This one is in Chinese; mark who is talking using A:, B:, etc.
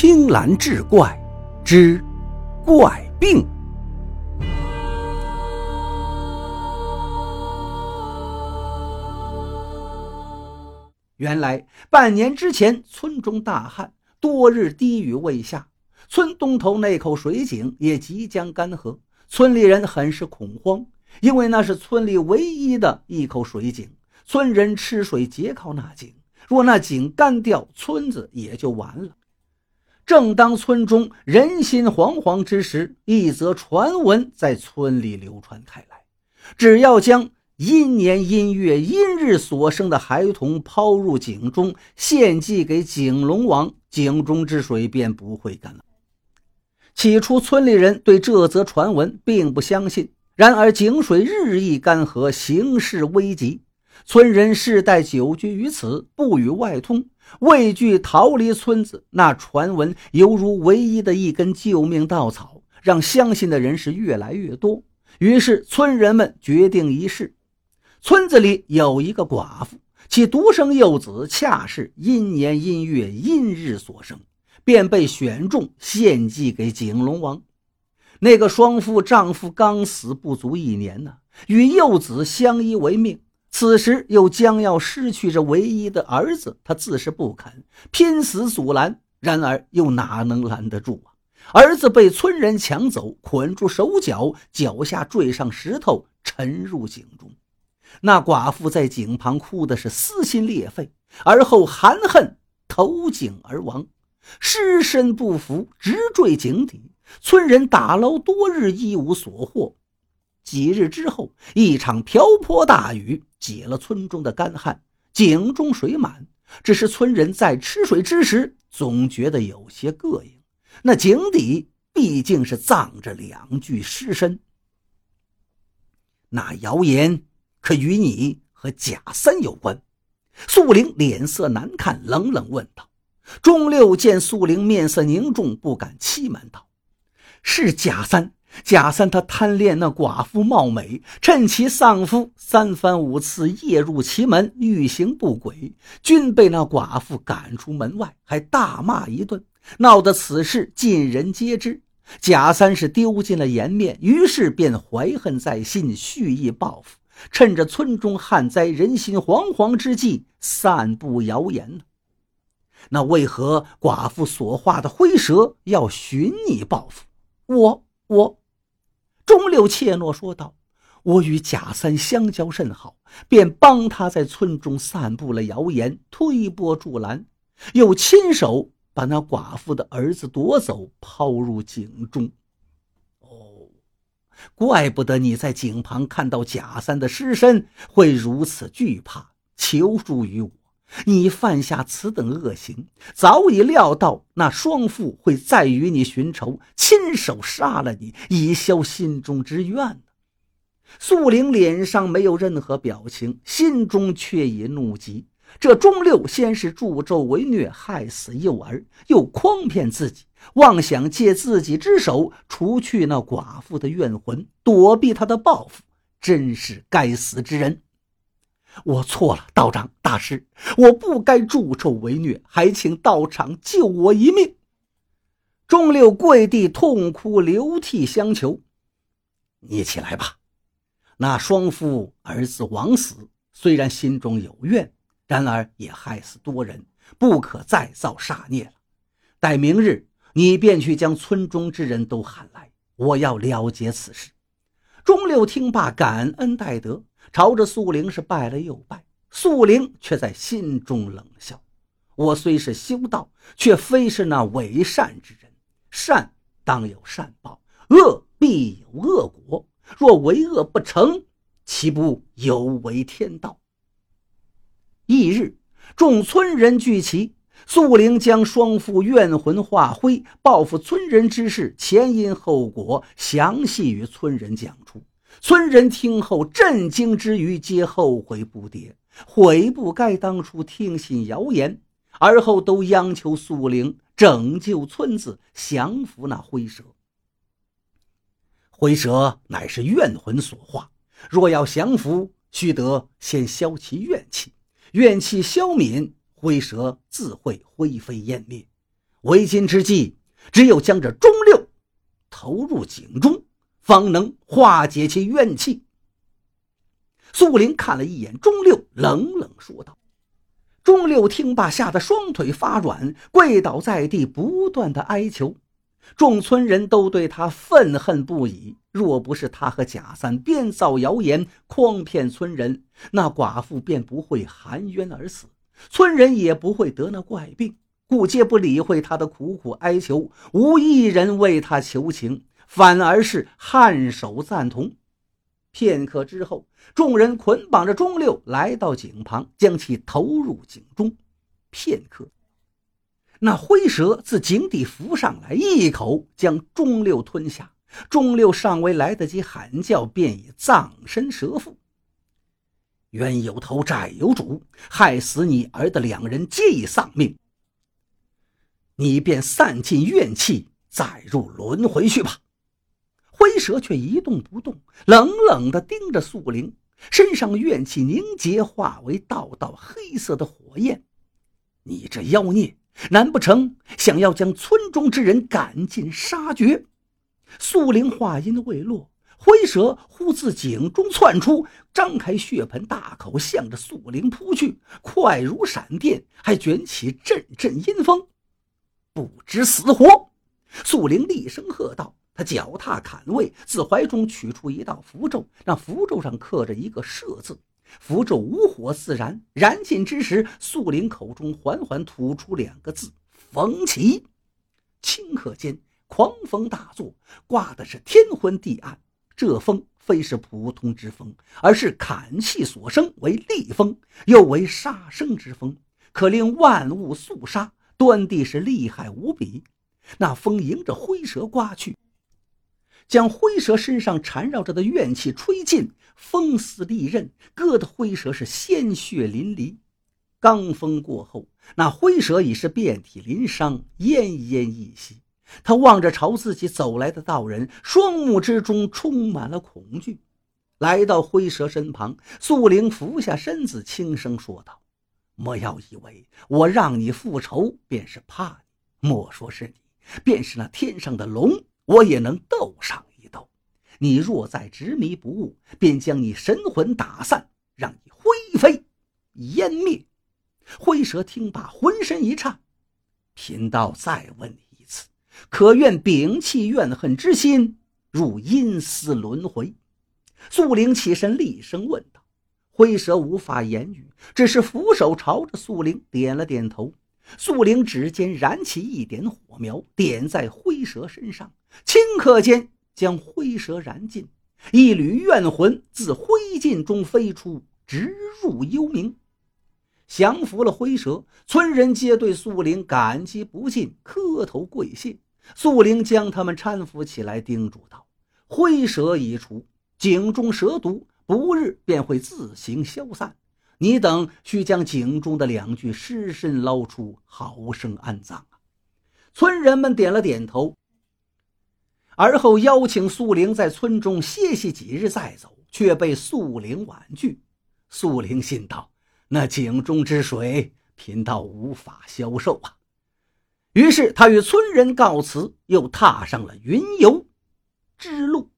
A: 青蓝志怪之怪病。原来半年之前，村中大旱，多日滴雨未下，村东头那口水井也即将干涸，村里人很是恐慌，因为那是村里唯一的一口水井，村人吃水皆靠那井。若那井干掉，村子也就完了。正当村中人心惶惶之时，一则传闻在村里流传开来：只要将阴年阴月阴日所生的孩童抛入井中，献祭给井龙王，井中之水便不会干了。起初，村里人对这则传闻并不相信。然而，井水日益干涸，形势危急。村人世代久居于此，不与外通，畏惧逃离村子。那传闻犹如唯一的一根救命稻草，让相信的人是越来越多。于是，村人们决定一试。村子里有一个寡妇，其独生幼子恰是阴年阴月阴日所生，便被选中献祭给景龙王。那个双妇丈夫刚死不足一年呢，与幼子相依为命。此时又将要失去这唯一的儿子，他自是不肯，拼死阻拦。然而又哪能拦得住啊？儿子被村人抢走，捆住手脚，脚下坠上石头，沉入井中。那寡妇在井旁哭的是撕心裂肺，而后含恨投井而亡，尸身不服，直坠井底。村人打捞多日，一无所获。几日之后，一场瓢泼大雨解了村中的干旱，井中水满。只是村人在吃水之时，总觉得有些膈应。那井底毕竟是葬着两具尸身。那谣言可与你和贾三有关？素玲脸色难看，冷冷问道。钟六见素玲面色凝重，不敢欺瞒道：“是贾三。”贾三他贪恋那寡妇貌美，趁其丧夫三番五次夜入其门，欲行不轨，均被那寡妇赶出门外，还大骂一顿，闹得此事尽人皆知。贾三是丢尽了颜面，于是便怀恨在心，蓄意报复，趁着村中旱灾、人心惶惶之际，散布谣言呢。那为何寡妇所化的灰蛇要寻你报复？我我。钟六怯懦说道：“我与贾三相交甚好，便帮他在村中散布了谣言，推波助澜，又亲手把那寡妇的儿子夺走，抛入井中。哦，怪不得你在井旁看到贾三的尸身会如此惧怕，求助于我。”你犯下此等恶行，早已料到那双父会再与你寻仇，亲手杀了你，以消心中之怨素玲脸上没有任何表情，心中却已怒极。这钟六先是助纣为虐，害死幼儿，又诓骗自己，妄想借自己之手除去那寡妇的怨魂，躲避他的报复，真是该死之人。我错了，道长大师，我不该助纣为虐，还请道长救我一命。钟六跪地痛哭流涕相求：“你起来吧。那双夫儿子枉死，虽然心中有怨，然而也害死多人，不可再造杀孽了。待明日，你便去将村中之人都喊来，我要了结此事。”钟六听罢，感恩戴德。朝着素玲是拜了又拜，素玲却在心中冷笑：“我虽是修道，却非是那伪善之人。善当有善报，恶必有恶果。若为恶不成，岂不有违天道？”翌日，众村人聚齐，素玲将双父怨魂化灰、报复村人之事前因后果详细与村人讲出。村人听后震惊之余，皆后悔不迭，悔不该当初听信谣言，而后都央求素玲拯救村子，降服那灰蛇。灰蛇乃是怨魂所化，若要降服，须得先消其怨气，怨气消泯，灰蛇自会灰飞烟灭。为今之计，只有将这钟六投入井中，方能化解其怨气。苏玲看了一眼钟六，冷冷说道：“钟六，听罢，吓得双腿发软，跪倒在地，不断的哀求。众村人都对他愤恨不已。若不是他和贾三编造谣言，诓骗村人，那寡妇便不会含冤而死，村人也不会得那怪病。故皆不理会他的苦苦哀求，无一人为他求情，反而是颔首赞同。”片刻之后，众人捆绑着钟六来到井旁，将其投入井中。片刻，那灰蛇自井底浮上来，一口将钟六吞下。钟六尚未来得及喊叫，便已葬身蛇腹。冤有头，债有主，害死你儿的两人皆已丧命，你便散尽怨气，再入轮回去吧。灰蛇却一动不动，冷冷地盯着素灵，身上怨气凝结，化为道道黑色的火焰。你这妖孽，难不成想要将村中之人赶尽杀绝？素灵话音未落，灰蛇忽自井中窜出，张开血盆大口，向着素灵扑去，快如闪电，还卷起阵阵阴风。不知死活！素灵厉声喝道。他脚踏坎位，自怀中取出一道符咒，那符咒上刻着一个“射”字。符咒无火自燃，燃尽之时，素灵口中缓缓吐出两个字：“风起。”顷刻间，狂风大作，刮的是天昏地暗。这风非是普通之风，而是砍气所生，为厉风，又为杀生之风，可令万物肃杀，端地是厉害无比。那风迎着灰蛇刮去。将灰蛇身上缠绕着的怨气吹尽，风似利刃，割得灰蛇是鲜血淋漓。罡风过后，那灰蛇已是遍体鳞伤，奄奄一息。他望着朝自己走来的道人，双目之中充满了恐惧。来到灰蛇身旁，素灵俯下身子，轻声说道：“莫要以为我让你复仇便是怕你，莫说是你，便是那天上的龙。”我也能斗上一斗，你若再执迷不悟，便将你神魂打散，让你灰飞烟灭。灰蛇听罢，浑身一颤。贫道再问你一次，可愿摒弃怨恨之心，入阴司轮回？素灵起身，厉声问道。灰蛇无法言语，只是俯首朝着素灵点了点头。素灵指尖燃起一点火苗，点在灰蛇身上。顷刻间，将灰蛇燃尽，一缕怨魂自灰烬中飞出，直入幽冥。降服了灰蛇，村人皆对素灵感激不尽，磕头跪谢。素灵将他们搀扶起来，叮嘱道：“灰蛇已除，井中蛇毒不日便会自行消散。你等需将井中的两具尸身捞出，好生安葬啊！”村人们点了点头。而后邀请素灵在村中歇息几日再走，却被素灵婉拒。素灵心道：“那井中之水，贫道无法消受啊。”于是他与村人告辞，又踏上了云游之路。